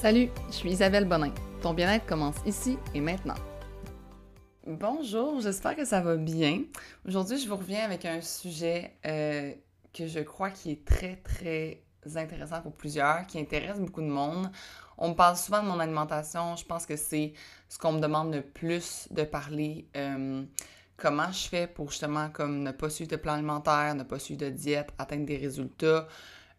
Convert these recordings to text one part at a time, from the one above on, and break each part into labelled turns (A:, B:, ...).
A: Salut, je suis Isabelle Bonin. Ton bien-être commence ici et maintenant. Bonjour, j'espère que ça va bien. Aujourd'hui, je vous reviens avec un sujet euh, que je crois qui est très, très intéressant pour plusieurs, qui intéresse beaucoup de monde. On me parle souvent de mon alimentation. Je pense que c'est ce qu'on me demande le plus de parler. Euh, comment je fais pour justement comme ne pas suivre de plan alimentaire, ne pas suivre de diète, atteindre des résultats.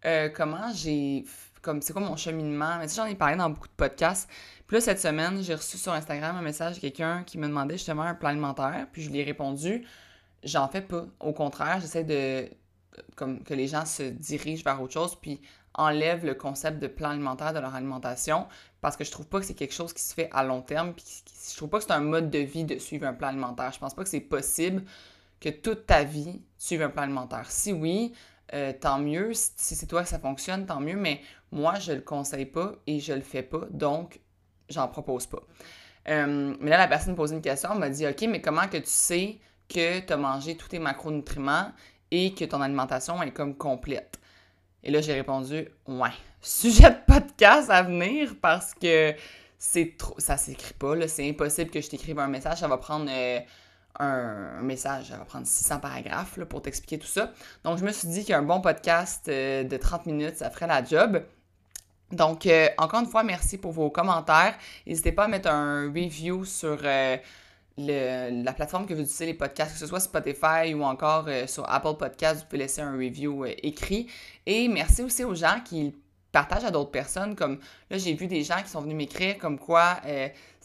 A: Euh, comment j'ai comme c'est quoi mon cheminement? Mais j'en ai parlé dans beaucoup de podcasts. Puis là, cette semaine, j'ai reçu sur Instagram un message de quelqu'un qui me demandait justement un plan alimentaire. Puis je lui ai répondu, j'en fais pas. Au contraire, j'essaie de comme que les gens se dirigent vers autre chose, puis enlèvent le concept de plan alimentaire de leur alimentation, parce que je trouve pas que c'est quelque chose qui se fait à long terme, puis je trouve pas que c'est un mode de vie de suivre un plan alimentaire. Je pense pas que c'est possible que toute ta vie, tu suives un plan alimentaire. Si oui, euh, tant mieux. Si c'est toi que ça fonctionne, tant mieux. Mais moi, je le conseille pas et je le fais pas. Donc, j'en propose pas. Euh, mais là, la personne posait une question. Elle m'a dit OK, mais comment que tu sais que tu as mangé tous tes macronutriments et que ton alimentation est comme complète? Et là, j'ai répondu Ouais. Sujet de podcast à venir parce que c'est trop. Ça s'écrit pas. C'est impossible que je t'écrive un message. Ça va prendre. Euh, un, message, ça va prendre 600 paragraphes pour t'expliquer tout ça. Donc, je me suis dit qu'un bon podcast euh, de 30 minutes, ça ferait la job. Donc, euh, encore une fois, merci pour vos commentaires. N'hésitez pas à mettre un review sur euh, la plateforme que vous utilisez les podcasts, que ce soit Spotify ou encore sur Apple Podcasts, vous pouvez laisser un review écrit. Et merci aussi aux gens qui partagent à d'autres personnes. Comme là, j'ai vu des gens qui sont venus m'écrire comme quoi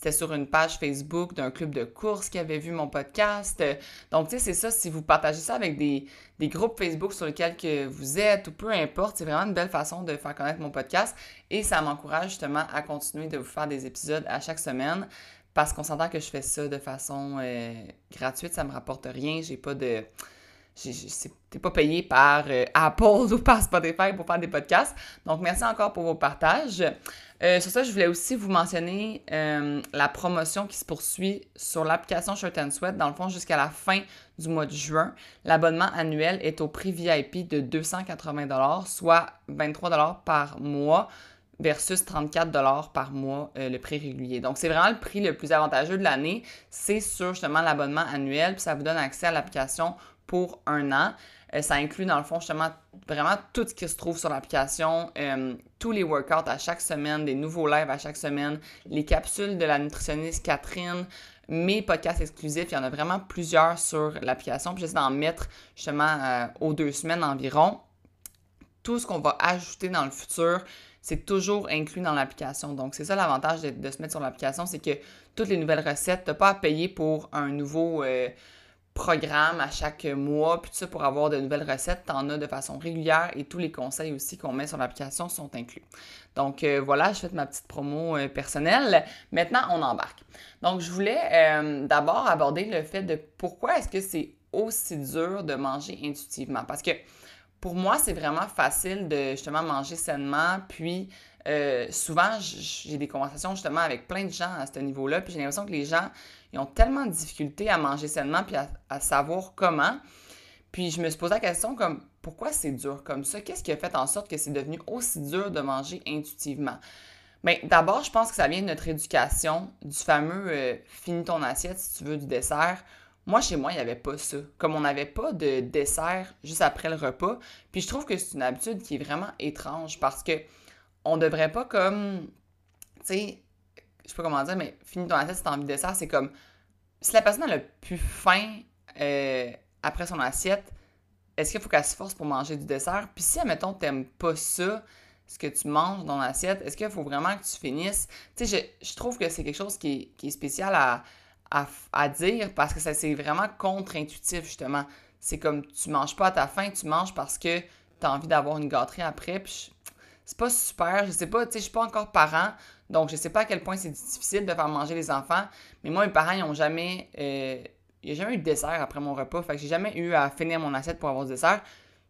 A: c'était sur une page Facebook d'un club de course qui avait vu mon podcast. Donc, tu sais, c'est ça, si vous partagez ça avec des, groupes Facebook sur lesquels que vous êtes ou peu importe, c'est vraiment une belle façon de faire connaître mon podcast et ça m'encourage justement à continuer de vous faire des épisodes à chaque semaine parce qu'on s'entend que je fais ça de façon euh, gratuite, ça me rapporte rien, j'ai pas de t'es pas payé par euh, Apple ou par Spotify pour faire des podcasts. Donc, merci encore pour vos partages. Euh, sur ça, je voulais aussi vous mentionner euh, la promotion qui se poursuit sur l'application Shirt and Sweat, dans le fond, jusqu'à la fin du mois de juin. L'abonnement annuel est au prix VIP de 280 soit 23 par mois versus 34 par mois le prix régulier. Donc, c'est vraiment le prix le plus avantageux de l'année. C'est sur justement l'abonnement annuel, puis ça vous donne accès à l'application pour un an. Euh, ça inclut dans le fond justement vraiment tout ce qui se trouve sur l'application, euh, tous les workouts à chaque semaine, des nouveaux lives à chaque semaine, les capsules de la nutritionniste Catherine, mes podcasts exclusifs. Il y en a vraiment plusieurs sur l'application. Puis j'essaie d'en mettre justement euh, aux deux semaines environ. Tout ce qu'on va ajouter dans le futur, c'est toujours inclus dans l'application. Donc, c'est ça l'avantage de, se mettre sur l'application, c'est que toutes les nouvelles recettes, tu n'as pas à payer pour un nouveau programme à chaque mois, puis tout ça pour avoir de nouvelles recettes, t'en as de façon régulière et tous les conseils aussi qu'on met sur l'application sont inclus. Donc euh, voilà, je fais ma petite promo euh, personnelle. Maintenant, on embarque. Donc je voulais euh, d'abord aborder le fait de pourquoi est-ce que c'est aussi dur de manger intuitivement? Parce que pour moi, c'est vraiment facile de justement manger sainement, puis souvent, j'ai des conversations justement avec plein de gens à ce niveau-là, puis j'ai l'impression que les gens ils ont tellement de difficultés à manger sainement puis à, savoir comment. Puis je me suis posé la question comme pourquoi c'est dur comme ça? Qu'est-ce qui a fait en sorte que c'est devenu aussi dur de manger intuitivement? Bien, d'abord, je pense que ça vient de notre éducation, du fameux euh, finis ton assiette si tu veux du dessert. Moi, chez moi, il n'y avait pas ça. Comme on n'avait pas de dessert juste après le repas. Puis je trouve que c'est une habitude qui est vraiment étrange parce que on devrait pas comme, tu sais, je sais pas comment dire, mais finis ton assiette si t'as envie de dessert, c'est comme si la personne a le plus faim euh, après son assiette, est-ce qu'il faut qu'elle se force pour manger du dessert? Puis si, admettons, t'aimes pas ça, ce que tu manges dans l'assiette, est-ce qu'il faut vraiment que tu finisses? Tu sais, je, trouve que c'est quelque chose qui est, spécial à, à, dire parce que ça c'est vraiment contre-intuitif, justement. C'est comme tu manges pas à ta faim, tu manges parce que tu as envie d'avoir une gâterie après. Puis c'est pas super, je sais pas, tu sais, je suis pas encore parent, donc, je sais pas à quel point c'est difficile de faire manger les enfants, mais moi, mes parents, ils n'ont jamais. Euh, il n'y a jamais eu de dessert après mon repas. Fait que j'ai jamais eu à finir mon assiette pour avoir du dessert.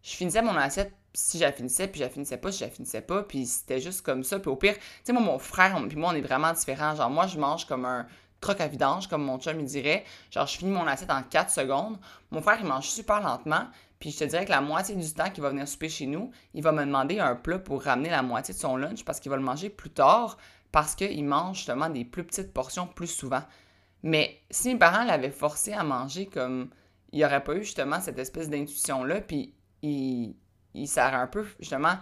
A: Je finissais mon assiette si je la finissais, puis je la finissais pas si je la finissais pas. Puis c'était juste comme ça. Puis au pire, tu sais, moi, mon frère, puis moi, on est vraiment différents. Genre, moi, je mange comme un troc à vidange, comme mon chum, il dirait. Genre, je finis mon assiette en 4 secondes. Mon frère, il mange super lentement. Puis je te dirais que la moitié du temps qu'il va venir souper chez nous, il va me demander un plat pour ramener la moitié de son lunch parce qu'il va le manger plus tard parce qu'il mange justement des plus petites portions plus souvent. Mais si mes parents l'avaient forcé à manger comme il n'y aurait pas eu justement cette espèce d'intuition-là, puis il, il un peu justement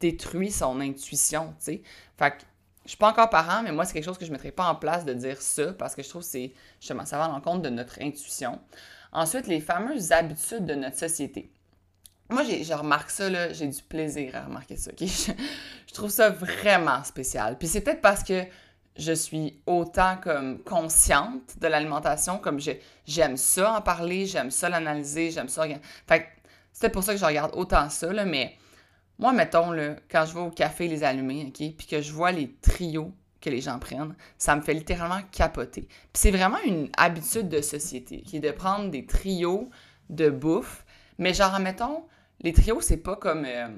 A: détruit son intuition, tu sais. Fait que je suis pas encore parent, mais moi, c'est quelque chose que je ne mettrais pas en place de dire ça parce que je trouve que c'est justement, ça va à l'encontre de notre intuition. Ensuite, les fameuses habitudes de notre société. Moi, je remarque ça, là, j'ai du plaisir à remarquer ça. ok? Je trouve ça vraiment spécial. Puis c'est peut-être parce que je suis autant comme consciente de l'alimentation, comme j'aime ça en parler, j'aime ça l'analyser, j'aime ça. Fait c'est pour ça que je regarde autant ça, mais moi, mettons, là, quand je vais au café les allumer, OK, puis que je vois les trios que les gens prennent, ça me fait littéralement capoter. Puis c'est vraiment une habitude de société, qui est de prendre des trios de bouffe, mais genre, mettons, les trios, c'est pas comme euh,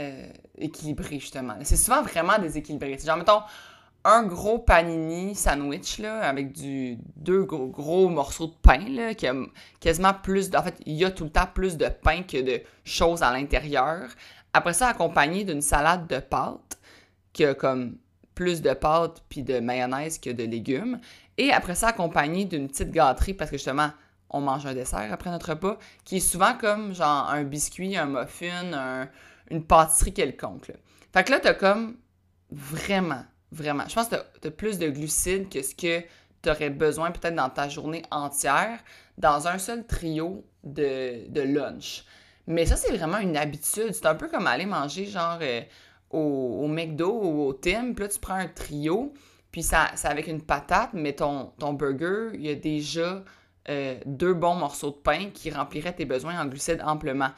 A: euh, équilibré, justement. C'est souvent vraiment déséquilibré. Genre, mettons, un gros panini sandwich, là, avec du, deux gros, gros morceaux de pain, là, qui a quasiment plus de... En fait, il y a tout le temps plus de pain que de choses à l'intérieur. Après ça, accompagné d'une salade de pâtes, qui a comme plus de pâtes puis de mayonnaise que de légumes. Et après ça, accompagné d'une petite gâterie, parce que justement, on mange un dessert après notre repas, qui est souvent comme genre un biscuit, un muffin, une pâtisserie quelconque. Fait que là, t'as comme vraiment, vraiment, je pense que t'as as plus de glucides que ce que tu aurais besoin peut-être dans ta journée entière dans un seul trio de, de lunch. Mais ça, c'est vraiment une habitude. C'est un peu comme aller manger genre euh, au, McDo ou au Tim, puis là, tu prends un trio, puis ça, c'est avec une patate, mais ton, burger, il y a déjà euh, deux bons morceaux de pain qui rempliraient tes besoins en glucides amplement.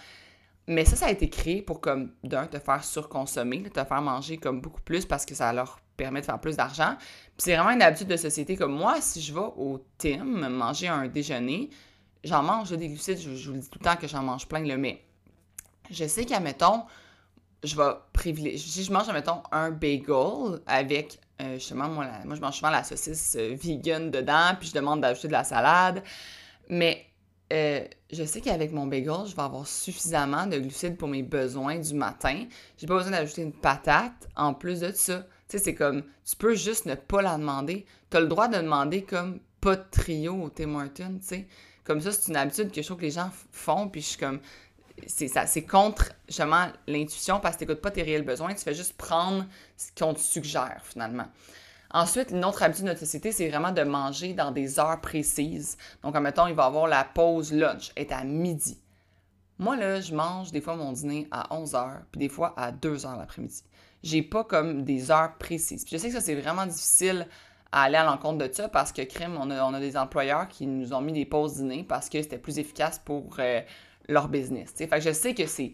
A: Mais ça, ça a été créé pour, comme, d'un, te faire surconsommer, te faire manger comme beaucoup plus parce que ça leur permet de faire plus d'argent. Puis c'est vraiment une habitude de société comme moi, si je vais au Tim manger un déjeuner, j'en mange des glucides, je, vous le dis tout le temps que j'en mange plein, le mais je sais qu'à, mettons, je vais privilégier, si je mange, mettons, un bagel avec euh, justement, moi, moi, je mange souvent la saucisse euh, vegan dedans, puis je demande d'ajouter de la salade. Mais euh, je sais qu'avec mon bagel, je vais avoir suffisamment de glucides pour mes besoins du matin. J'ai pas besoin d'ajouter une patate en plus de ça. Tu sais, c'est comme, tu peux juste ne pas la demander. Tu as le droit de demander comme pas de trio au Tim Hortons, tu sais. Comme ça, c'est une habitude que je trouve que les gens font, puis je suis comme, c'est contre justement l'intuition parce que tu n'écoutes pas tes réels besoins, tu fais juste prendre ce qu'on te suggère finalement. Ensuite, une autre habitude de notre société, c'est vraiment de manger dans des heures précises. Donc, admettons, il va avoir la pause lunch, est à midi. Moi, là, je mange des fois mon dîner à 11h, puis des fois à 2h l'après-midi. J'ai pas comme des heures précises. Je sais que ça, c'est vraiment difficile à aller à l'encontre de ça parce que, crime, on a, on a, des employeurs qui nous ont mis des pauses dîner parce que c'était plus efficace pour euh, leur business. Fait que je sais que c'est,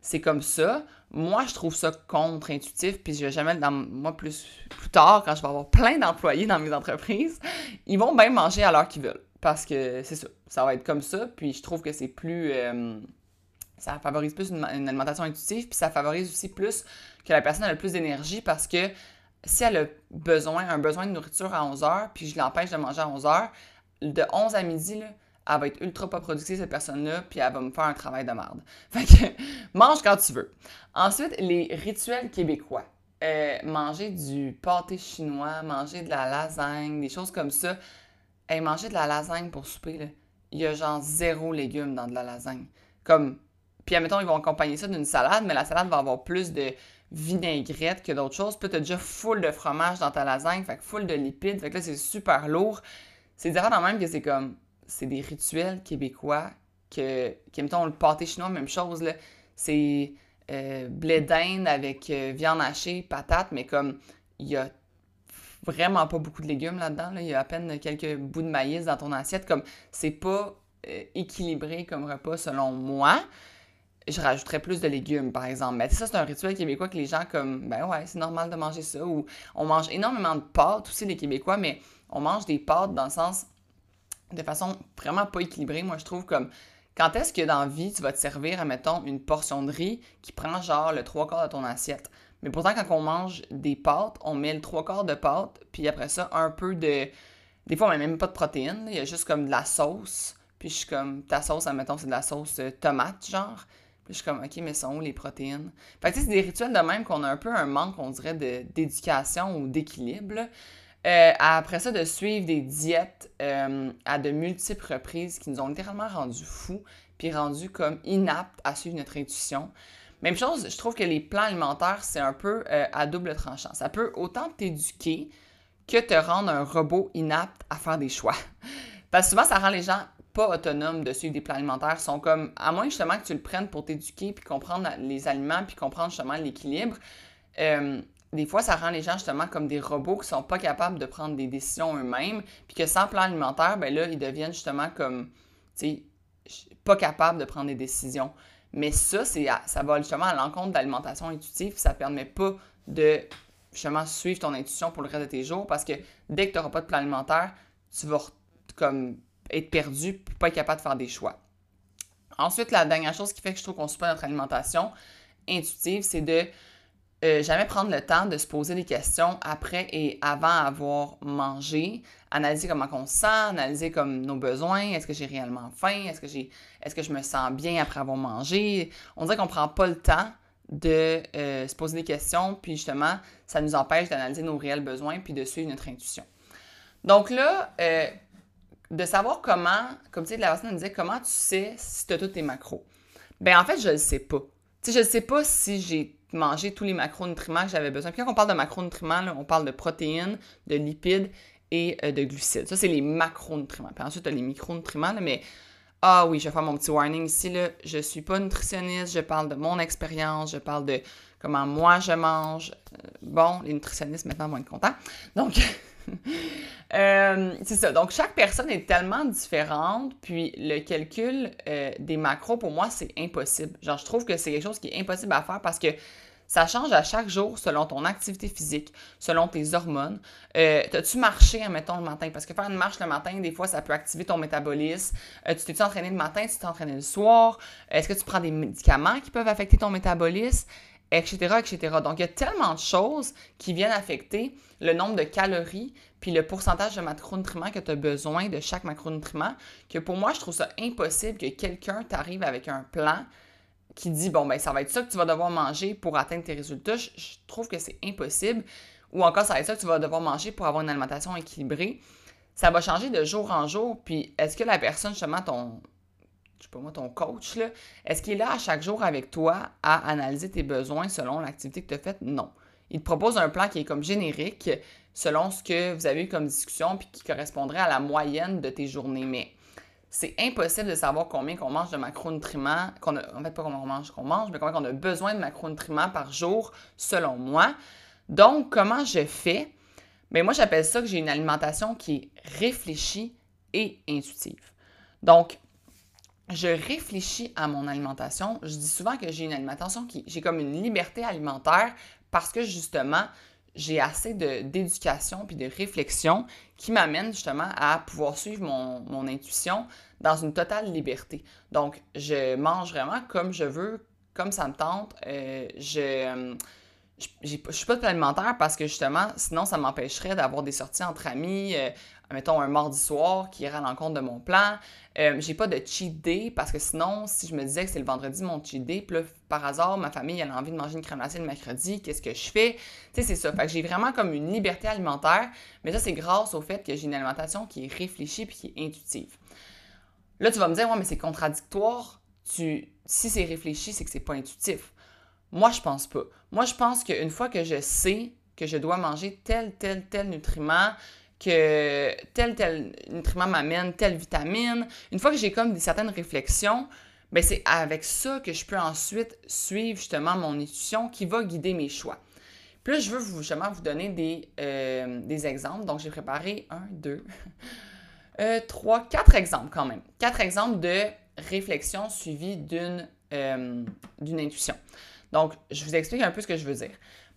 A: c'est comme ça. Moi, je trouve ça contre-intuitif, puis je vais jamais dans moi plus, plus tard, quand je vais avoir plein d'employés dans mes entreprises, ils vont bien manger à l'heure qu'ils veulent. Parce que c'est ça, ça va être comme ça, puis je trouve que c'est plus. Euh, ça favorise plus une, alimentation intuitive, puis ça favorise aussi plus que la personne ait le plus d'énergie parce que si elle a besoin, un besoin de nourriture à 11 h, puis je l'empêche de manger à 11 h, de 11 à midi, là, elle va être ultra pas productive, cette personne-là, puis elle va me faire un travail de merde. Fait que, mange quand tu veux. Ensuite, les rituels québécois. Euh, manger du pâté chinois, manger de la lasagne, des choses comme ça. et manger de la lasagne pour souper, là, il y a genre zéro légumes dans de la lasagne. Comme, puis admettons, ils vont accompagner ça d'une salade, mais la salade va avoir plus de vinaigrette que d'autres choses. Puis t'as déjà full de fromage dans ta lasagne, fait que full de lipides, fait que là, c'est super lourd. C'est différent même que c'est comme c'est des rituels québécois que, qui, mettons, le pâté chinois, même chose. C'est euh, blé d'Inde avec euh, viande hachée, patates, mais comme il y a vraiment pas beaucoup de légumes là-dedans, là. il y a à peine quelques bouts de maïs dans ton assiette, comme c'est pas euh, équilibré comme repas selon moi. Je rajouterais plus de légumes, par exemple. Mais ça, c'est un rituel québécois que les gens, comme, ben ouais, c'est normal de manger ça. Ou on mange énormément de pâtes aussi, les Québécois, mais on mange des pâtes dans le sens, de façon vraiment pas équilibrée. Moi, je trouve comme quand est-ce que dans la vie, tu vas te servir, admettons, une portion de riz qui prend genre le trois quarts de ton assiette? Mais pourtant, quand on mange des pâtes, on met le trois quarts de pâtes, puis après ça, un peu de. Des fois, on met même pas de protéines, il y a juste comme de la sauce, puis je suis comme, ta sauce, admettons, c'est de la sauce euh, tomate, genre. Puis je suis comme, OK, mais sont où les protéines? Fait que c'est des rituels de même qu'on a un peu un manque, on dirait, d'éducation ou d'équilibre. Euh, après ça, de suivre des diètes euh, à de multiples reprises qui nous ont littéralement rendus fous, puis rendus comme inaptes à suivre notre intuition. Même chose, je trouve que les plans alimentaires, c'est un peu euh, à double tranchant. Ça peut autant t'éduquer que te rendre un robot inapte à faire des choix. Parce que souvent, ça rend les gens pas autonomes de suivre des plans alimentaires. Ils sont comme, à moins justement que tu le prennes pour t'éduquer, puis comprendre les aliments, puis comprendre justement l'équilibre, des fois, ça rend les gens justement comme des robots qui sont pas capables de prendre des décisions eux-mêmes, puis que sans plan alimentaire, ben là, ils deviennent justement comme, tu sais, pas capables de prendre des décisions. Mais ça, c'est ça va justement à l'encontre de l'alimentation intuitive, ça permet pas de justement suivre ton intuition pour le reste de tes jours, parce que dès que tu n'auras pas de plan alimentaire, tu vas comme être perdu, puis pas être capable de faire des choix. Ensuite, la dernière chose qui fait que je trouve qu'on suit pas notre alimentation intuitive, c'est de euh, jamais prendre le temps de se poser des questions après et avant avoir mangé, analyser comment on se sent, analyser comme nos besoins, est-ce que j'ai réellement faim, est-ce que j'ai est-ce que je me sens bien après avoir mangé? On dirait qu'on prend pas le temps de euh, se poser des questions, puis justement, ça nous empêche d'analyser nos réels besoins puis de suivre notre intuition. Donc là, euh, de savoir comment, comme tu sais, la personne me disait, comment tu sais si tu as tous tes macros? Ben en fait, je le sais pas. Tu sais, je ne sais pas si j'ai manger tous les macronutriments que j'avais besoin. Puis quand on parle de macronutriments, on parle de protéines, de lipides et euh, de glucides. Ça, c'est les macronutriments. Puis ensuite, tu as les micronutriments, mais ah oui, je vais faire mon petit warning ici. Là. Je ne suis pas nutritionniste, je parle de mon expérience, je parle de comment moi je mange. Euh, bon, les nutritionnistes maintenant vont être contents. Donc, Euh, c'est ça. Donc, chaque personne est tellement différente, puis le calcul des macros, pour moi, c'est impossible. Genre, je trouve que c'est quelque chose qui est impossible à faire parce que ça change à chaque jour selon ton activité physique, selon tes hormones. Euh, T'as-tu marché, admettons, le matin? Parce que faire une marche le matin, des fois, ça peut activer ton métabolisme. Euh, tu t'es-tu entraîné le matin? Tu t'es entraîné le soir? Est-ce que tu prends des médicaments qui peuvent affecter ton métabolisme? etc., etc. Donc, il y a tellement de choses qui viennent affecter le nombre de calories puis le pourcentage de macronutriments que tu as besoin de chaque macronutriment que pour moi, je trouve ça impossible que quelqu'un t'arrive avec un plan qui dit, bon, ben ça va être ça que tu vas devoir manger pour atteindre tes résultats. Je, trouve que c'est impossible. Ou encore, ça va être ça que tu vas devoir manger pour avoir une alimentation équilibrée. Ça va changer de jour en jour. Puis, est-ce que la personne, justement, ton, je sais pas moi, ton coach, là, est-ce qu'il est là à chaque jour avec toi à analyser tes besoins selon l'activité que tu as faite? Non. Il te propose un plan qui est comme générique selon ce que vous avez eu comme discussion puis qui correspondrait à la moyenne de tes journées. Mais c'est impossible de savoir combien qu'on mange de macronutriments, qu'on a, en fait pas combien on mange qu'on mange, mais combien on a besoin de macronutriments par jour selon moi. Donc, comment je fais? Bien, moi, j'appelle ça que j'ai une alimentation qui est réfléchie et intuitive. Donc, je réfléchis à mon alimentation. Je dis souvent que j'ai une alimentation qui, j'ai comme une liberté alimentaire parce que justement, j'ai assez d'éducation puis de réflexion qui m'amène justement à pouvoir suivre mon, intuition dans une totale liberté. Donc, je mange vraiment comme je veux, comme ça me tente. Euh, je je ne suis pas de alimentaire parce que justement, sinon, ça m'empêcherait d'avoir des sorties entre amis, euh, mettons un mardi soir qui irait à l'encontre de mon plan. Euh, j'ai pas de cheat day parce que sinon, si je me disais que c'est le vendredi mon cheat day, puis par hasard, ma famille a envie de manger une crème glacée le mercredi, qu'est-ce que je fais? Tu sais, c'est ça. Fait que j'ai vraiment comme une liberté alimentaire, mais ça, c'est grâce au fait que j'ai une alimentation qui est réfléchie puis qui est intuitive. Là, tu vas me dire, ouais, mais c'est contradictoire. Tu, si c'est réfléchi, c'est que c'est pas intuitif. Moi, je pense pas. Moi, je pense qu'une fois que je sais que je dois manger tel, tel, tel nutriment, que tel, tel nutriment m'amène telle vitamine, une fois que j'ai comme certaines réflexions, ben c'est avec ça que je peux ensuite suivre justement mon intuition qui va guider mes choix. Puis là, je veux justement vous donner des, euh, des exemples. Donc, j'ai préparé un, deux, euh, trois, quatre exemples quand même. Quatre exemples de réflexion suivies d'une euh, d'une intuition. Donc, je vous explique un peu ce que je veux dire.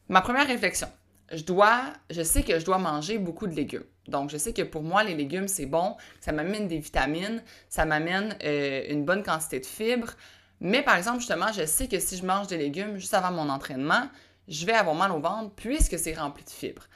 A: Ma première réflexion, je dois, je sais que je dois manger beaucoup de légumes. Donc, je sais que pour moi, les légumes, c'est bon, ça m'amène des vitamines, ça m'amène euh, une bonne quantité de fibres. Mais par exemple, justement, je sais que si je mange des légumes juste avant mon entraînement, je vais avoir mal au ventre puisque c'est rempli de fibres.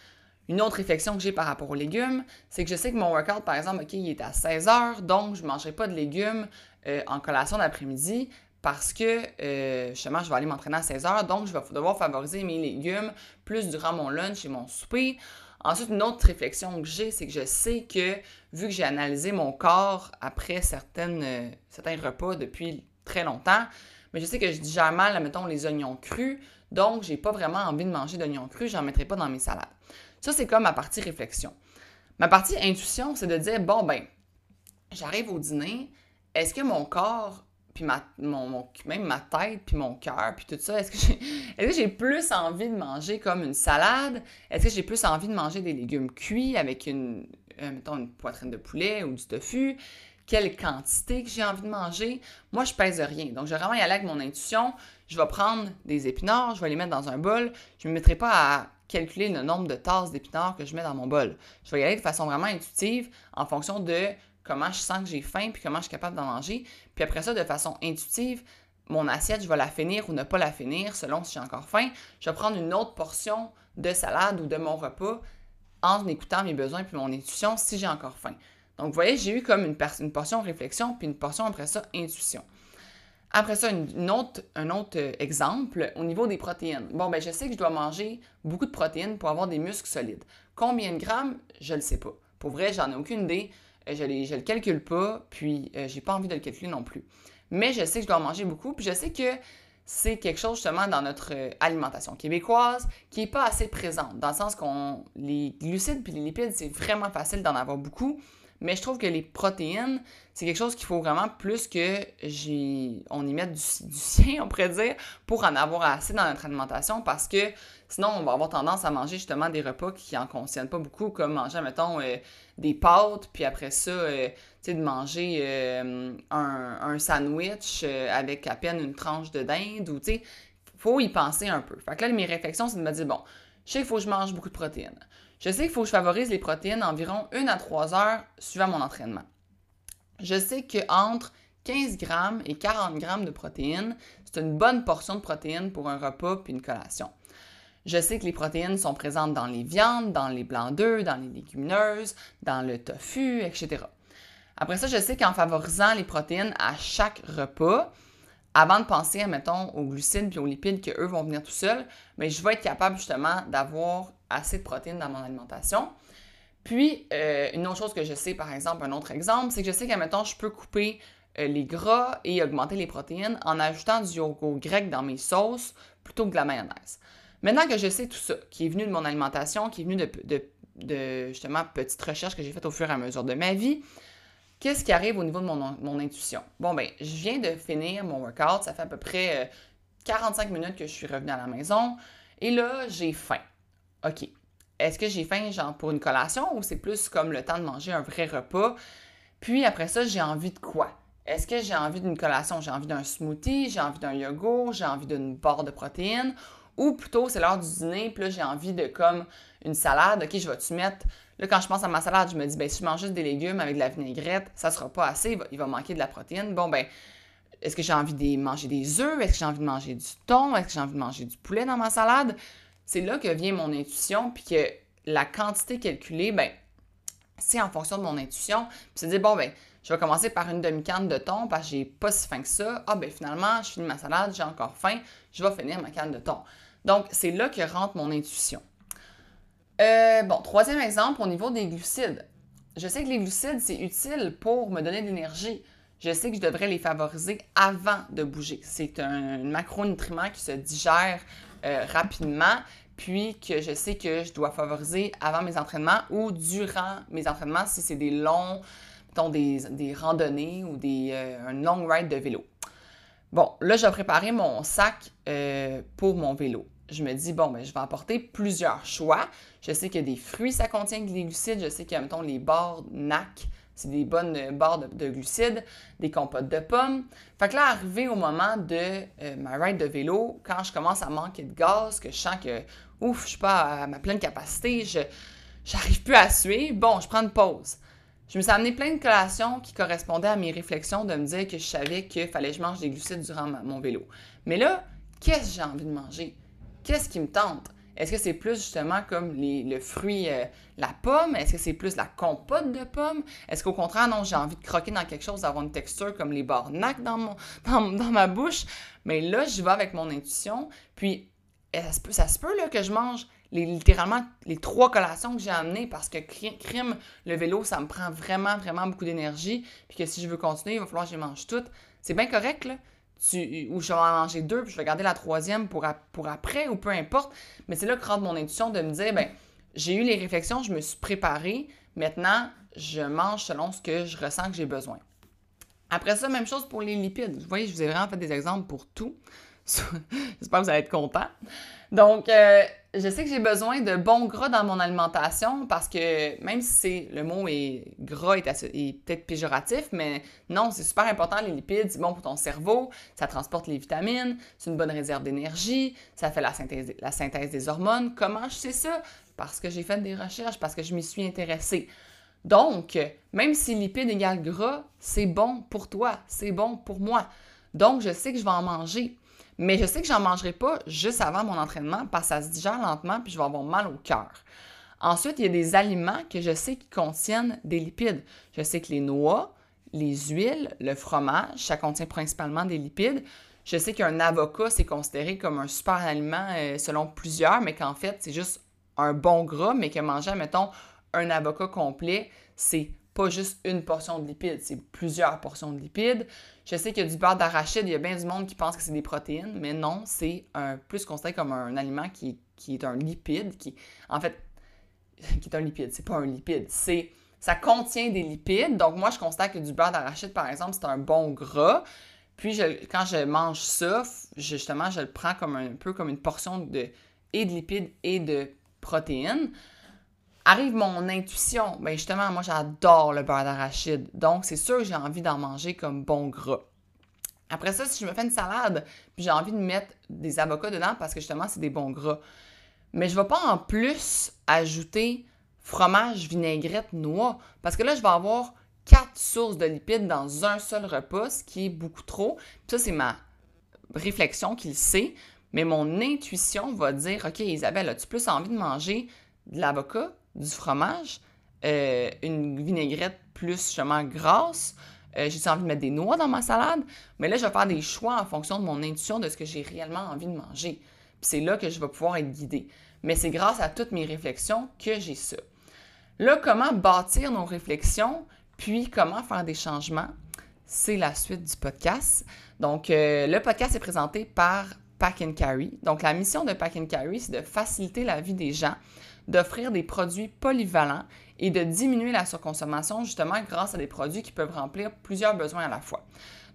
A: Une autre réflexion que j'ai par rapport aux légumes, c'est que je sais que mon workout, par exemple, OK, il est à 16 heures, donc je ne mangerai pas de légumes euh, en collation d'après-midi parce que euh, justement, je vais aller m'entraîner à 16 heures, donc je vais devoir favoriser mes légumes plus durant mon lunch et mon souper. Ensuite, une autre réflexion que j'ai, c'est que je sais que vu que j'ai analysé mon corps après euh, certains repas depuis très longtemps, mais je sais que je digère mal, mettons, les oignons crus, donc j'ai pas vraiment envie de manger d'oignons crus, j'en mettrai pas dans mes salades. Ça, c'est comme ma partie réflexion. Ma partie intuition, c'est de dire, bon, ben, j'arrive au dîner, est-ce que mon corps, puis ma, mon, même ma tête, puis mon cœur, puis tout ça, est-ce que j'ai plus envie de manger comme une salade? Est-ce que j'ai plus envie de manger des légumes cuits avec une, euh, mettons, une poitrine de poulet ou du tofu? Quelle quantité que j'ai envie de manger? Moi, je pèse rien. Donc, je vais vraiment y aller avec mon intuition. Je vais prendre des épinards, je vais les mettre dans un bol. Je ne me mettrai pas à calculer le nombre de tasses d'épinards que je mets dans mon bol. Je vais y aller de façon vraiment intuitive en fonction de comment je sens que j'ai faim puis comment je suis capable d'en manger. Puis après ça, de façon intuitive, mon assiette, je vais la finir ou ne pas la finir selon si j'ai encore faim. Je vais prendre une autre portion de salade ou de mon repas en écoutant mes besoins puis mon intuition si j'ai encore faim. Donc, vous voyez, j'ai eu comme une, portion réflexion puis une portion après ça intuition. Après ça, une, un autre euh, exemple au niveau des protéines. Bon, ben, je sais que je dois manger beaucoup de protéines pour avoir des muscles solides. Combien de grammes, je ne le sais pas. Pour vrai, j'en ai aucune idée. Euh, je ne le calcule pas, puis euh, j'ai pas envie de le calculer non plus. Mais je sais que je dois en manger beaucoup, puis je sais que c'est quelque chose justement dans notre alimentation québécoise qui n'est pas assez présente, dans le sens qu'on les glucides puis les lipides, c'est vraiment facile d'en avoir beaucoup, mais je trouve que les protéines, c'est quelque chose qu'il faut vraiment plus que j'ai on y mette du, sien, on pourrait dire, pour en avoir assez dans notre alimentation parce que sinon, on va avoir tendance à manger justement des repas qui en contiennent pas beaucoup, comme manger, mettons, euh, des pâtes, puis après ça, euh, tu sais, de manger euh, un, sandwich avec à peine une tranche de dinde ou, tu sais, faut y penser un peu. Fait que là, mes réflexions, c'est de me dire, bon, je sais qu'il faut que je mange beaucoup de protéines. Je sais qu'il faut que je favorise les protéines environ 1 à 3 heures suivant mon entraînement. Je sais qu'entre 15 grammes et 40 grammes de protéines, c'est une bonne portion de protéines pour un repas puis une collation. Je sais que les protéines sont présentes dans les viandes, dans les blancs d'œufs, dans les légumineuses, dans le tofu, etc. Après ça, je sais qu'en favorisant les protéines à chaque repas, avant de penser, mettons, aux glucides puis aux lipides que eux vont venir tout seuls, mais je vais être capable justement d'avoir assez de protéines dans mon alimentation. Puis, euh, une autre chose que je sais, par exemple, un autre exemple, c'est que je sais qu'à mettons, je peux couper euh, les gras et augmenter les protéines en ajoutant du yogourt grec dans mes sauces plutôt que de la mayonnaise. Maintenant que je sais tout ça, qui est venu de mon alimentation, qui est venu de, justement petites recherches que j'ai faites au fur et à mesure de ma vie, qu'est-ce qui arrive au niveau de mon, mon, intuition? Bon, ben, je viens de finir mon workout, ça fait à peu près 45 euh, minutes que je suis revenue à la maison, et là, j'ai faim. OK. Est-ce que j'ai faim, genre, pour une collation ou c'est plus comme le temps de manger un vrai repas? Puis après ça, j'ai envie de quoi? Est-ce que j'ai envie d'une collation? J'ai envie d'un smoothie, j'ai envie d'un yogourt, j'ai envie d'une barre de protéines? Ou plutôt, c'est l'heure du dîner, puis là, j'ai envie de comme une salade. OK, je vais-tu mettre. Là, quand je pense à ma salade, je me dis, ben, si je mange juste des légumes avec de la vinaigrette, ça sera pas assez, il va, manquer de la protéine. Bon, ben, est-ce que j'ai envie de manger des œufs? Est-ce que j'ai envie de manger du thon? Est-ce que j'ai envie de manger du poulet dans ma salade? c'est là que vient mon intuition, puis que la quantité calculée, ben, c'est en fonction de mon intuition. Puis c'est dire, bon, ben, je vais commencer par une demi-canne de thon parce que j'ai pas si faim que ça. Ah, ben, finalement, je finis ma salade, j'ai encore faim, je vais finir ma canne de thon. Donc, c'est là que rentre mon intuition. Euh, bon, troisième exemple, au niveau des glucides. Je sais que les glucides, c'est utile pour me donner de l'énergie. Je sais que je devrais les favoriser avant de bouger. C'est un macronutriment qui se digère euh, rapidement, puis que je sais que je dois favoriser avant mes entraînements ou durant mes entraînements si c'est des longs, mettons des, randonnées ou des, euh, un long ride de vélo. Bon, là, j'ai préparé mon sac euh, pour mon vélo. Je me dis, bon, ben, je vais apporter plusieurs choix. Je sais que des fruits, ça contient des glucides. Je sais que, mettons, les bords NAC, c'est des bonnes barres de, glucides, des compotes de pommes. Fait que là, arrivé au moment de euh, ma ride de vélo, quand je commence à manquer de gaz, que je sens que, ouf, je suis pas à ma pleine capacité, je j'arrive plus à suivre, bon, je prends une pause. Je me suis amené plein de collations qui correspondaient à mes réflexions de me dire que je savais qu'il fallait que je mange des glucides durant mon vélo. Mais là, qu'est-ce que j'ai envie de manger? Qu'est-ce qui me tente? Est-ce que c'est plus justement comme le fruit, euh, la pomme? Est-ce que c'est plus la compote de pomme? Est-ce qu'au contraire, non, j'ai envie de croquer dans quelque chose, d'avoir une texture comme les barnacs dans, ma bouche? Mais là, j'y vais avec mon intuition. Puis, ça se peut, ça se peut que je mange les, littéralement les trois collations que j'ai amenées parce que crime, le vélo, ça me prend vraiment, vraiment beaucoup d'énergie. Puis que si je veux continuer, il va falloir que je les mange toutes. C'est bien correct, là. Tu, ou je vais en manger deux, puis je vais garder la troisième pour, pour après, ou peu importe. Mais c'est là que rentre mon intuition de me dire, ben j'ai eu les réflexions, je me suis préparée. Maintenant, je mange selon ce que je ressens que j'ai besoin. Après ça, même chose pour les lipides. Vous voyez, je vous ai vraiment fait des exemples pour tout. J'espère que vous allez être content. Donc, euh, je sais que j'ai besoin de bons gras dans mon alimentation parce que même si le mot est gras est, peut-être péjoratif, mais non, c'est super important les lipides, c'est bon pour ton cerveau, ça transporte les vitamines, c'est une bonne réserve d'énergie, ça fait la synthèse, la synthèse des hormones. Comment je sais ça? Parce que j'ai fait des recherches, parce que je m'y suis intéressée. Donc, même si lipides égale gras, c'est bon pour toi, c'est bon pour moi. Donc, je sais que je vais en manger. Mais je sais que j'en mangerai pas juste avant mon entraînement parce que ça se digère lentement puis je vais avoir mal au cœur. Ensuite, il y a des aliments que je sais qui contiennent des lipides. Je sais que les noix, les huiles, le fromage, ça contient principalement des lipides. Je sais qu'un avocat, c'est considéré comme un super aliment euh, selon plusieurs, mais qu'en fait, c'est juste un bon gras, mais que manger, mettons, un avocat complet, c'est pas juste une portion de lipides, c'est plusieurs portions de lipides. Je sais a du beurre d'arachide, il y a bien du monde qui pense que c'est des protéines, mais non, c'est un, plus considéré comme un aliment qui, est un lipide, qui, en fait, qui est un lipide, c'est pas un lipide, c'est, ça contient des lipides. Donc, moi, je constate que du beurre d'arachide, par exemple, c'est un bon gras. Puis, quand je mange ça, justement, je le prends comme un, peu comme une portion de, et de lipides et de protéines arrive mon intuition. Ben justement, moi j'adore le beurre d'arachide. Donc c'est sûr que j'ai envie d'en manger comme bon gras. Après ça, si je me fais une salade, puis j'ai envie de mettre des avocats dedans parce que justement c'est des bons gras. Mais je ne vais pas en plus ajouter fromage, vinaigrette, noix parce que là je vais avoir quatre sources de lipides dans un seul repas, ce qui est beaucoup trop. Puis ça c'est ma réflexion qui le sait, mais mon intuition va dire OK Isabelle, as-tu plus envie de manger de l'avocat du fromage, euh, une vinaigrette plus justement grasse. Euh, j'ai envie de mettre des noix dans ma salade, mais là, je vais faire des choix en fonction de mon intuition, de ce que j'ai réellement envie de manger. Puis c'est là que je vais pouvoir être guidée. Mais c'est grâce à toutes mes réflexions que j'ai ça. Là, comment bâtir nos réflexions, puis comment faire des changements, c'est la suite du podcast. Donc, euh, le podcast est présenté par Pack and Carry. Donc, la mission de Pack and Carry, c'est de faciliter la vie des gens d'offrir des produits polyvalents et de diminuer la surconsommation justement grâce à des produits qui peuvent remplir plusieurs besoins à la fois.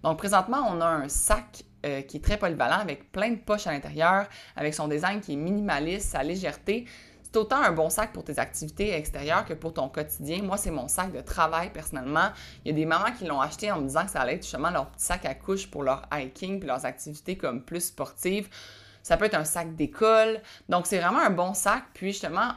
A: Donc présentement, on a un sac euh, qui est très polyvalent avec plein de poches à l'intérieur, avec son design qui est minimaliste, sa légèreté. C'est autant un bon sac pour tes activités extérieures que pour ton quotidien. Moi, c'est mon sac de travail personnellement. Il y a des mamans qui l'ont acheté en me disant que ça allait être justement leur petit sac à couche pour leur hiking puis leurs activités comme plus sportives. Ça peut être un sac d'école. Donc, c'est vraiment un bon sac. Puis, justement,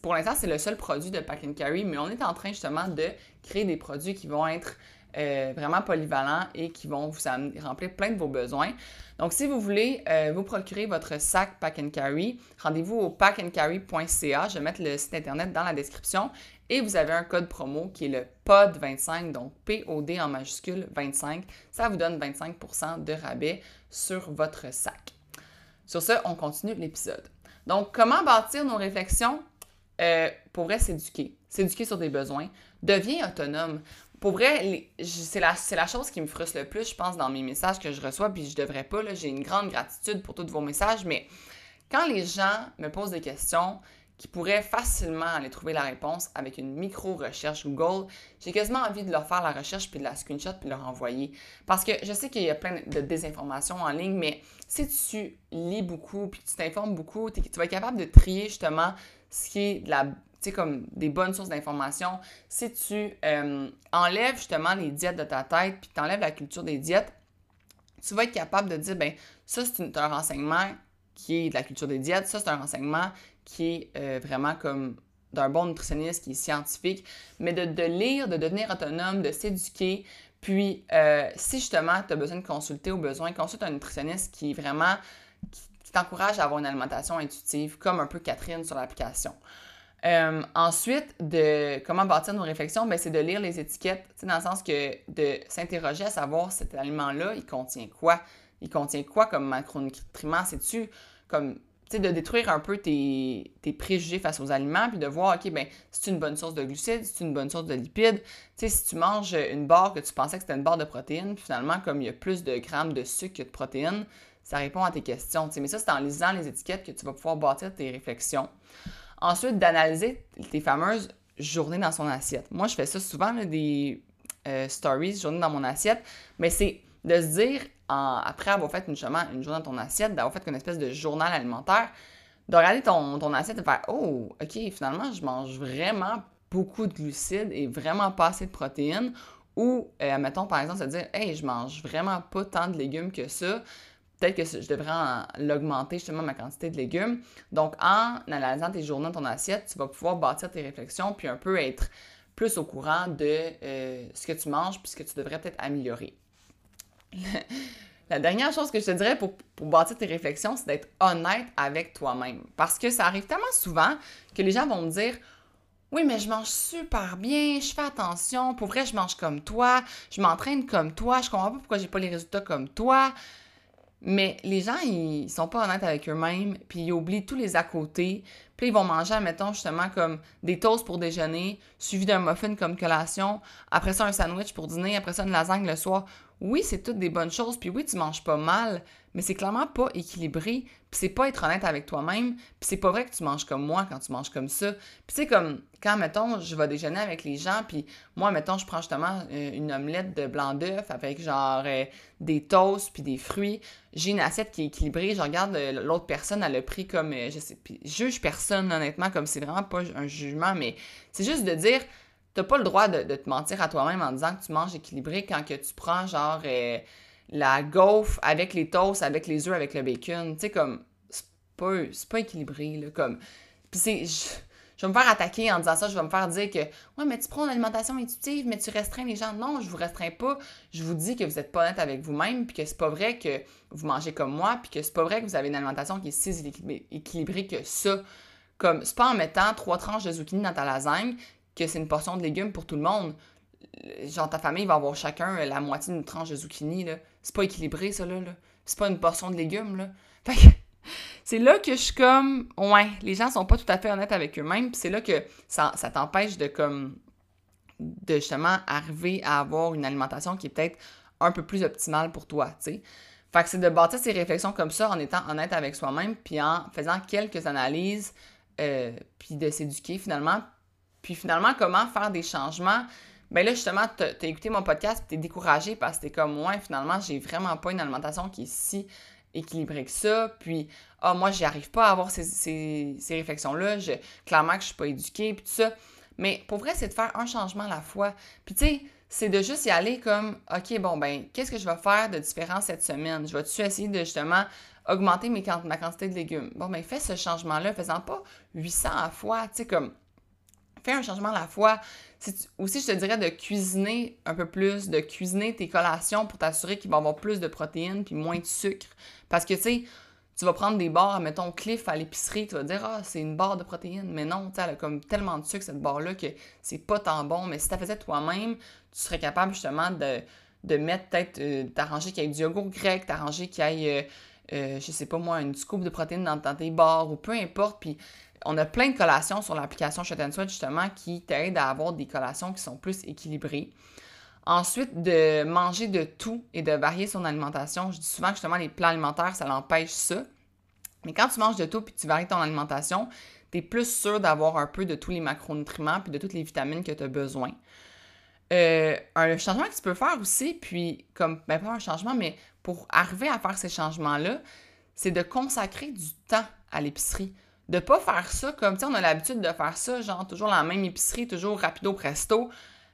A: pour l'instant, c'est le seul produit de Pack and Carry, mais on est en train, justement, de créer des produits qui vont être euh, vraiment polyvalents et qui vont vous remplir plein de vos besoins. Donc, si vous voulez euh, vous procurer votre sac Pack and Carry, rendez-vous au packandcarry.ca. Je vais mettre le site internet dans la description. Et vous avez un code promo qui est le POD25, donc POD en majuscule 25. Ça vous donne 25% de rabais sur votre sac. Sur ce, on continue l'épisode. Donc, comment bâtir nos réflexions? Euh, pour vrai, s'éduquer? S'éduquer sur des besoins. Deviens autonome. Pour vrai, c'est la, chose qui me frustre le plus, je pense, dans mes messages que je reçois, puis je devrais pas, j'ai une grande gratitude pour tous vos messages, mais quand les gens me posent des questions, qui pourraient facilement aller trouver la réponse avec une micro-recherche Google, j'ai quasiment envie de leur faire la recherche puis de la screenshot puis de leur envoyer. Parce que je sais qu'il y a plein de désinformations en ligne, mais si tu lis beaucoup puis tu t'informes beaucoup, tu vas être capable de trier justement ce qui est de la tu comme des bonnes sources d'informations. Si tu euh, enlèves justement les diètes de ta tête, puis tu enlèves la culture des diètes, tu vas être capable de dire, ben ça, c'est un renseignement qui est de la culture des diètes, ça, c'est un renseignement qui est euh, vraiment comme d'un bon nutritionniste qui est scientifique, mais de, lire, de devenir autonome, de s'éduquer. Puis, euh, si justement tu as besoin de consulter ou besoin, consulte un nutritionniste qui est vraiment qui t'encourage à avoir une alimentation intuitive, comme un peu Catherine sur l'application. Euh, ensuite, de comment bâtir nos réflexions, ben, c'est de lire les étiquettes, dans le sens que de s'interroger à savoir cet aliment-là, il contient quoi? Il contient quoi comme macronutriments? C'est-tu comme, de détruire un peu tes, préjugés face aux aliments, puis de voir, OK, ben, c'est une bonne source de glucides, c'est une bonne source de lipides. Si tu manges une barre que tu pensais que c'était une barre de protéines, puis finalement, comme il y a plus de grammes de sucre que de protéines, ça répond à tes questions. Mais ça, c'est en lisant les étiquettes que tu vas pouvoir bâtir tes réflexions. Ensuite, d'analyser tes fameuses journées dans son assiette. Moi, je fais ça souvent, des euh, stories, journées dans mon assiette, mais c'est de se dire, après avoir fait une, journée dans ton assiette, d'avoir fait une espèce de journal alimentaire, de regarder ton, assiette et de faire Oh, OK, finalement, je mange vraiment beaucoup de glucides et vraiment pas assez de protéines. Ou, euh, mettons, par exemple, se dire Hey, je mange vraiment pas tant de légumes que ça peut-être que je devrais l'augmenter justement ma quantité de légumes. Donc, en analysant tes journées dans ton assiette, tu vas pouvoir bâtir tes réflexions puis un peu être plus au courant de euh, ce que tu manges puis ce que tu devrais peut-être améliorer. La dernière chose que je te dirais pour, bâtir tes réflexions, c'est d'être honnête avec toi-même. Parce que ça arrive tellement souvent que les gens vont me dire oui, mais je mange super bien, je fais attention, pour vrai, je mange comme toi, je m'entraîne comme toi, je comprends pas pourquoi j'ai pas les résultats comme toi. Mais les gens, ils sont pas honnêtes avec eux-mêmes, puis ils oublient tous les à côté. Puis ils vont manger, mettons, justement, comme des toasts pour déjeuner, suivi d'un muffin comme collation, après ça un sandwich pour dîner, après ça une lasagne le soir. Oui, c'est toutes des bonnes choses, puis oui, tu manges pas mal, mais c'est clairement pas équilibré, puis c'est pas être honnête avec toi-même, puis c'est pas vrai que tu manges comme moi quand tu manges comme ça. Puis c'est comme quand, mettons, je vais déjeuner avec les gens, puis moi, mettons, je prends justement euh, une omelette de blanc d'œuf avec genre euh, des toasts puis des fruits. J'ai une assiette qui est équilibrée, je regarde euh, l'autre personne, elle a pris comme, je sais, puis juge personne, honnêtement, comme c'est vraiment pas un jugement, mais c'est juste de dire t'as pas le droit de, te mentir à toi-même en disant que tu manges équilibré quand que tu prends genre la gaufre avec les toasts, avec les œufs, avec le bacon. Tu sais, comme, c'est pas, pas équilibré, là. Comme, puis c'est. Je, vais me faire attaquer en disant ça, je vais me faire dire que ouais, mais tu prends une alimentation intuitive, mais tu restreins les gens. Non, je vous restreins pas. Je vous dis que vous êtes pas honnête avec vous-même, puis que c'est pas vrai que vous mangez comme moi, puis que c'est pas vrai que vous avez une alimentation qui est si équilibrée que ça. Comme, c'est pas en mettant trois tranches de zucchini dans ta lasagne que c'est une portion de légumes pour tout le monde genre ta famille va avoir chacun euh, la moitié d'une tranche de zucchini, là. C'est pas équilibré, ça, là. C'est pas une portion de légumes, là. C'est là que je suis comme, ouais, les gens sont pas tout à fait honnêtes avec eux-mêmes, c'est là que ça, ça t'empêche de, comme, de justement arriver à avoir une alimentation qui est peut-être un peu plus optimale pour toi, tu sais. Fait que c'est de bâtir ces réflexions comme ça en étant honnête avec soi-même, puis en faisant quelques analyses, euh, puis de s'éduquer finalement. Puis finalement, comment faire des changements? Ben là, justement, tu as écouté mon podcast t'es découragé parce que t'es comme, moi, finalement, j'ai vraiment pas une alimentation qui est si équilibrée que ça. Puis, ah, moi, j'y arrive pas à avoir ces, ces, réflexions-là. Je, clairement que je suis pas éduquée, puis tout ça. Mais pour vrai, c'est de faire un changement à la fois. Puis, tu sais, c'est de juste y aller comme, OK, bon, ben, qu'est-ce que je vais faire de différent cette semaine? Je vais-tu essayer de justement augmenter mes, ma quantité de légumes? Bon, ben, fais ce changement-là, faisant pas 800 à fois, tu sais, comme, fais un changement à la fois aussi, je te dirais de cuisiner un peu plus, de cuisiner tes collations pour t'assurer qu'il va y avoir plus de protéines puis moins de sucre. Parce que, tu sais, tu vas prendre des barres, mettons Cliff à l'épicerie, tu vas dire, ah, c'est une barre de protéines. Mais non, elle a comme tellement de sucre, cette barre-là, que c'est pas tant bon. Mais si tu faisais toi-même, tu serais capable justement de, de mettre peut-être, euh, qu'il y ait du yogourt grec, t'arranger qu'il y ait, euh, euh, je sais pas moi, une scoop de protéines dans, dans tes barres ou peu importe. Puis on a plein de collations sur l'application Shot and Sweat justement qui t'aident à avoir des collations qui sont plus équilibrées. Ensuite, de manger de tout et de varier son alimentation. Je dis souvent que justement les plans alimentaires, ça l'empêche ça. Mais quand tu manges de tout puis tu varies ton alimentation, tu es plus sûr d'avoir un peu de tous les macronutriments puis de toutes les vitamines que tu as besoin. Euh, un changement que tu peux faire aussi, puis comme, ben pas un changement, mais pour arriver à faire ces changements-là, c'est de consacrer du temps à l'épicerie de pas faire ça comme, tu on a l'habitude de faire ça, genre toujours la même épicerie, toujours rapido presto,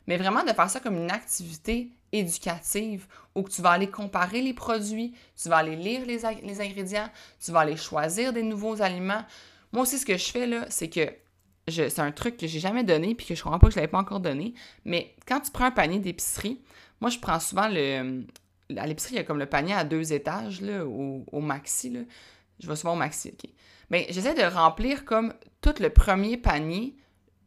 A: mais vraiment de faire ça comme une activité éducative où tu vas aller comparer les produits, tu vas aller lire les, les ingrédients, tu vas aller choisir des nouveaux aliments. Moi aussi, ce que je fais là, c'est que c'est un truc que j'ai jamais donné puis que je comprends pas que je l'avais pas encore donné, mais quand tu prends un panier d'épicerie, moi je prends souvent le à l'épicerie, il y a comme le panier à deux étages là, au, au maxi là je vais souvent au maxi? Mais j'essaie de remplir comme tout le premier panier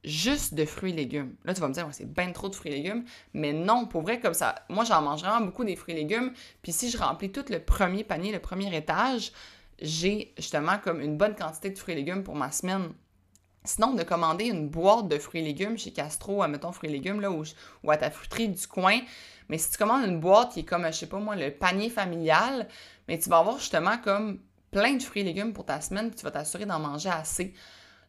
A: juste de fruits et légumes. Là, tu vas me dire, c'est bien trop de fruits et légumes. Mais non, pour vrai, comme ça, moi, j'en mange vraiment beaucoup des fruits et légumes. Puis si je remplis tout le premier panier, le premier étage, j'ai justement comme une bonne quantité de fruits et légumes pour ma semaine. Sinon, de commander une boîte de fruits et légumes chez Castro, mettons fruits et légumes, là, ou, ou à ta fruiterie du coin. Mais si tu commandes une boîte qui est comme, je sais pas moi, le panier familial, mais tu vas avoir justement comme plein de fruits et légumes pour ta semaine, puis tu vas t'assurer d'en manger assez.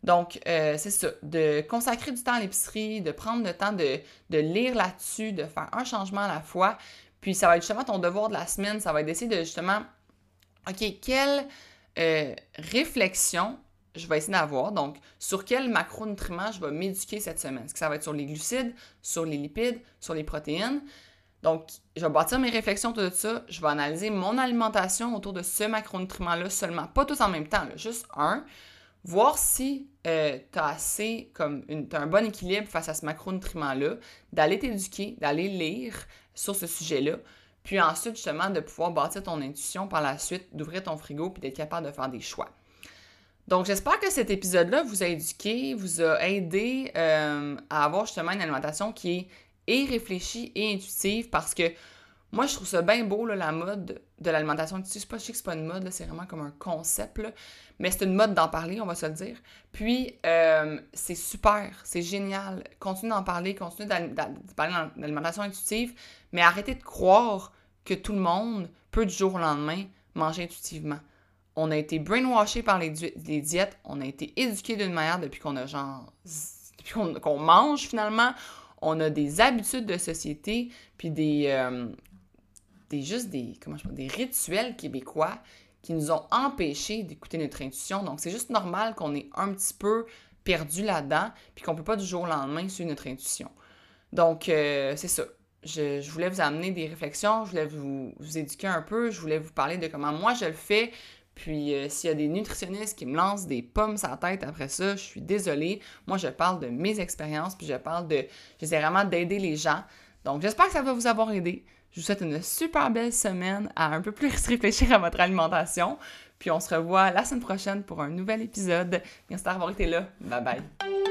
A: Donc, euh, c'est ça, de consacrer du temps à l'épicerie, de prendre le temps de, lire là-dessus, de faire un changement à la fois. Puis, ça va être justement ton devoir de la semaine, ça va être d'essayer de justement, OK, quelle euh, réflexion je vais essayer d'avoir? Donc, sur quel macronutriments je vais m'éduquer cette semaine? Est-ce que ça va être sur les glucides, sur les lipides, sur les protéines? Donc, je vais bâtir mes réflexions de ça. Je vais analyser mon alimentation autour de ce macronutriment-là seulement. Pas tous en même temps, juste un. Voir si euh, tu as assez, comme un bon équilibre face à ce macronutriment-là, d'aller t'éduquer, d'aller lire sur ce sujet-là. Puis ensuite, justement, de pouvoir bâtir ton intuition par la suite, d'ouvrir ton frigo puis d'être capable de faire des choix. Donc, j'espère que cet épisode-là vous a éduqué, vous a aidé euh, à avoir justement une alimentation qui est et réfléchie et intuitive parce que moi, je trouve ça bien beau, la mode de l'alimentation intuitive. Pas, je sais que c'est pas une mode, c'est vraiment comme un concept, mais c'est une mode d'en parler, on va se le dire. Puis, euh, c'est super, c'est génial. Continuez d'en parler, continuez de parler d'alimentation intuitive, mais arrêtez de croire que tout le monde peut du jour au lendemain manger intuitivement. On a été brainwashé par les, diètes, on a été éduqué d'une manière depuis qu'on a genre. depuis qu'on mange finalement on a des habitudes de société, puis des, euh, des juste des, comment je des rituels québécois qui nous ont empêchés d'écouter notre intuition. Donc, c'est juste normal qu'on ait un petit peu perdu là-dedans, puis qu'on ne peut pas du jour au lendemain suivre notre intuition. Donc, euh, c'est ça. Je, voulais vous amener des réflexions, je voulais vous, vous, éduquer un peu, je voulais vous parler de comment moi je le fais, puis euh, s'il y a des nutritionnistes qui me lancent des pommes sur la tête après ça, je suis désolée. Moi, je parle de mes expériences, puis je parle de... J'essaie vraiment d'aider les gens. Donc, j'espère que ça va vous avoir aidé. Je vous souhaite une super belle semaine à un peu plus réfléchir à votre alimentation. Puis on se revoit la semaine prochaine pour un nouvel épisode. Merci d'avoir été là. Bye bye.